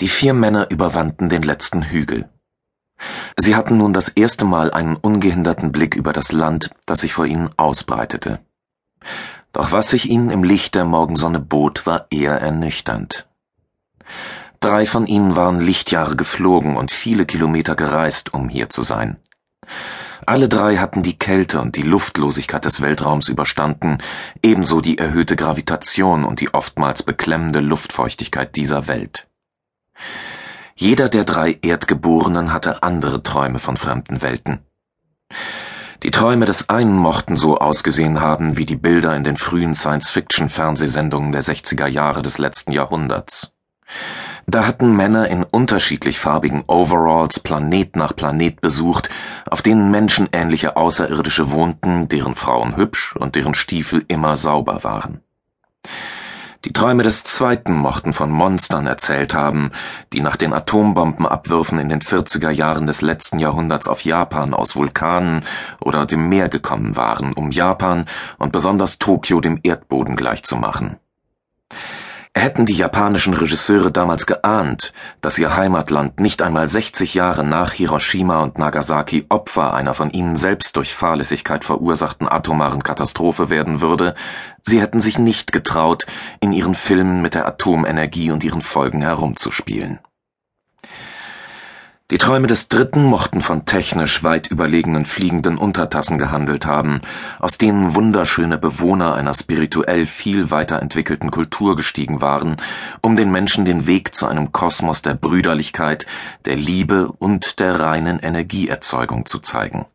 Die vier Männer überwanden den letzten Hügel. Sie hatten nun das erste Mal einen ungehinderten Blick über das Land, das sich vor ihnen ausbreitete. Doch was sich ihnen im Licht der Morgensonne bot, war eher ernüchternd. Drei von ihnen waren Lichtjahre geflogen und viele Kilometer gereist, um hier zu sein. Alle drei hatten die Kälte und die Luftlosigkeit des Weltraums überstanden, ebenso die erhöhte Gravitation und die oftmals beklemmende Luftfeuchtigkeit dieser Welt. Jeder der drei Erdgeborenen hatte andere Träume von fremden Welten. Die Träume des einen mochten so ausgesehen haben wie die Bilder in den frühen Science-Fiction-Fernsehsendungen der 60er Jahre des letzten Jahrhunderts. Da hatten Männer in unterschiedlich farbigen Overalls Planet nach Planet besucht, auf denen menschenähnliche Außerirdische wohnten, deren Frauen hübsch und deren Stiefel immer sauber waren. Die Träume des Zweiten mochten von Monstern erzählt haben, die nach den Atombombenabwürfen in den 40er Jahren des letzten Jahrhunderts auf Japan aus Vulkanen oder dem Meer gekommen waren, um Japan und besonders Tokio dem Erdboden gleichzumachen. Hätten die japanischen Regisseure damals geahnt, dass ihr Heimatland nicht einmal 60 Jahre nach Hiroshima und Nagasaki Opfer einer von ihnen selbst durch Fahrlässigkeit verursachten atomaren Katastrophe werden würde, sie hätten sich nicht getraut, in ihren Filmen mit der Atomenergie und ihren Folgen herumzuspielen. Die Träume des Dritten mochten von technisch weit überlegenen fliegenden Untertassen gehandelt haben, aus denen wunderschöne Bewohner einer spirituell viel weiterentwickelten Kultur gestiegen waren, um den Menschen den Weg zu einem Kosmos der Brüderlichkeit, der Liebe und der reinen Energieerzeugung zu zeigen.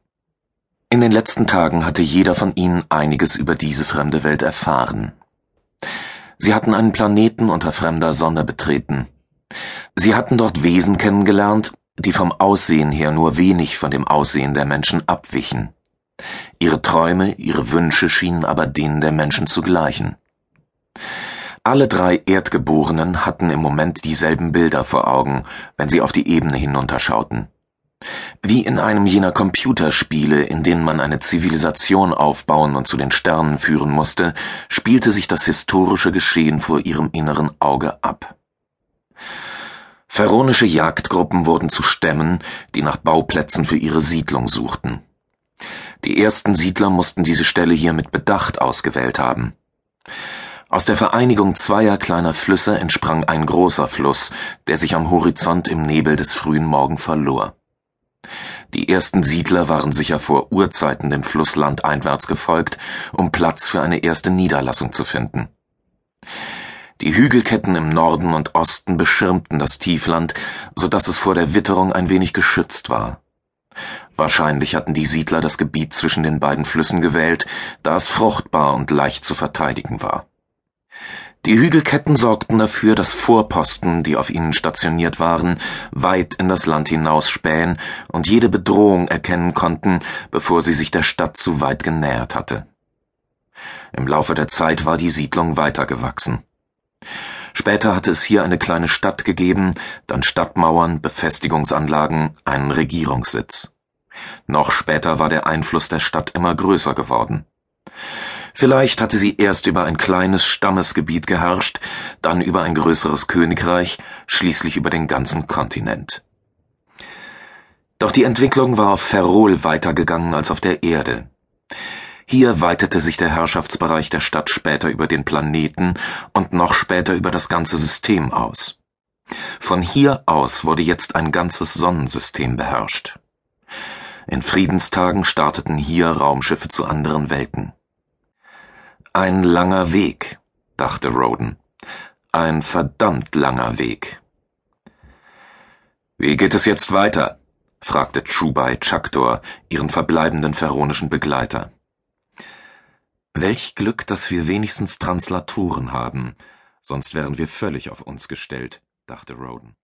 In den letzten Tagen hatte jeder von ihnen einiges über diese fremde Welt erfahren. Sie hatten einen Planeten unter fremder Sonne betreten. Sie hatten dort Wesen kennengelernt, die vom Aussehen her nur wenig von dem Aussehen der Menschen abwichen. Ihre Träume, ihre Wünsche schienen aber denen der Menschen zu gleichen. Alle drei Erdgeborenen hatten im Moment dieselben Bilder vor Augen, wenn sie auf die Ebene hinunterschauten. Wie in einem jener Computerspiele, in denen man eine Zivilisation aufbauen und zu den Sternen führen musste, spielte sich das historische Geschehen vor ihrem inneren Auge ab. Pharaonische Jagdgruppen wurden zu Stämmen, die nach Bauplätzen für ihre Siedlung suchten. Die ersten Siedler mussten diese Stelle hier mit Bedacht ausgewählt haben. Aus der Vereinigung zweier kleiner Flüsse entsprang ein großer Fluss, der sich am Horizont im Nebel des frühen Morgen verlor. Die ersten Siedler waren sicher vor Urzeiten dem Fluss landeinwärts gefolgt, um Platz für eine erste Niederlassung zu finden. Die Hügelketten im Norden und Osten beschirmten das Tiefland, so dass es vor der Witterung ein wenig geschützt war. Wahrscheinlich hatten die Siedler das Gebiet zwischen den beiden Flüssen gewählt, da es fruchtbar und leicht zu verteidigen war. Die Hügelketten sorgten dafür, dass Vorposten, die auf ihnen stationiert waren, weit in das Land hinausspähen und jede Bedrohung erkennen konnten, bevor sie sich der Stadt zu weit genähert hatte. Im Laufe der Zeit war die Siedlung weitergewachsen. Später hatte es hier eine kleine Stadt gegeben, dann Stadtmauern, Befestigungsanlagen, einen Regierungssitz. Noch später war der Einfluss der Stadt immer größer geworden. Vielleicht hatte sie erst über ein kleines Stammesgebiet geherrscht, dann über ein größeres Königreich, schließlich über den ganzen Kontinent. Doch die Entwicklung war auf Ferrol weitergegangen als auf der Erde. Hier weitete sich der Herrschaftsbereich der Stadt später über den Planeten und noch später über das ganze System aus. Von hier aus wurde jetzt ein ganzes Sonnensystem beherrscht. In Friedenstagen starteten hier Raumschiffe zu anderen Welten. Ein langer Weg, dachte Roden. Ein verdammt langer Weg. Wie geht es jetzt weiter? fragte Chubai Chakdor, ihren verbleibenden pharaonischen Begleiter. Welch Glück, dass wir wenigstens Translatoren haben, sonst wären wir völlig auf uns gestellt, dachte Roden.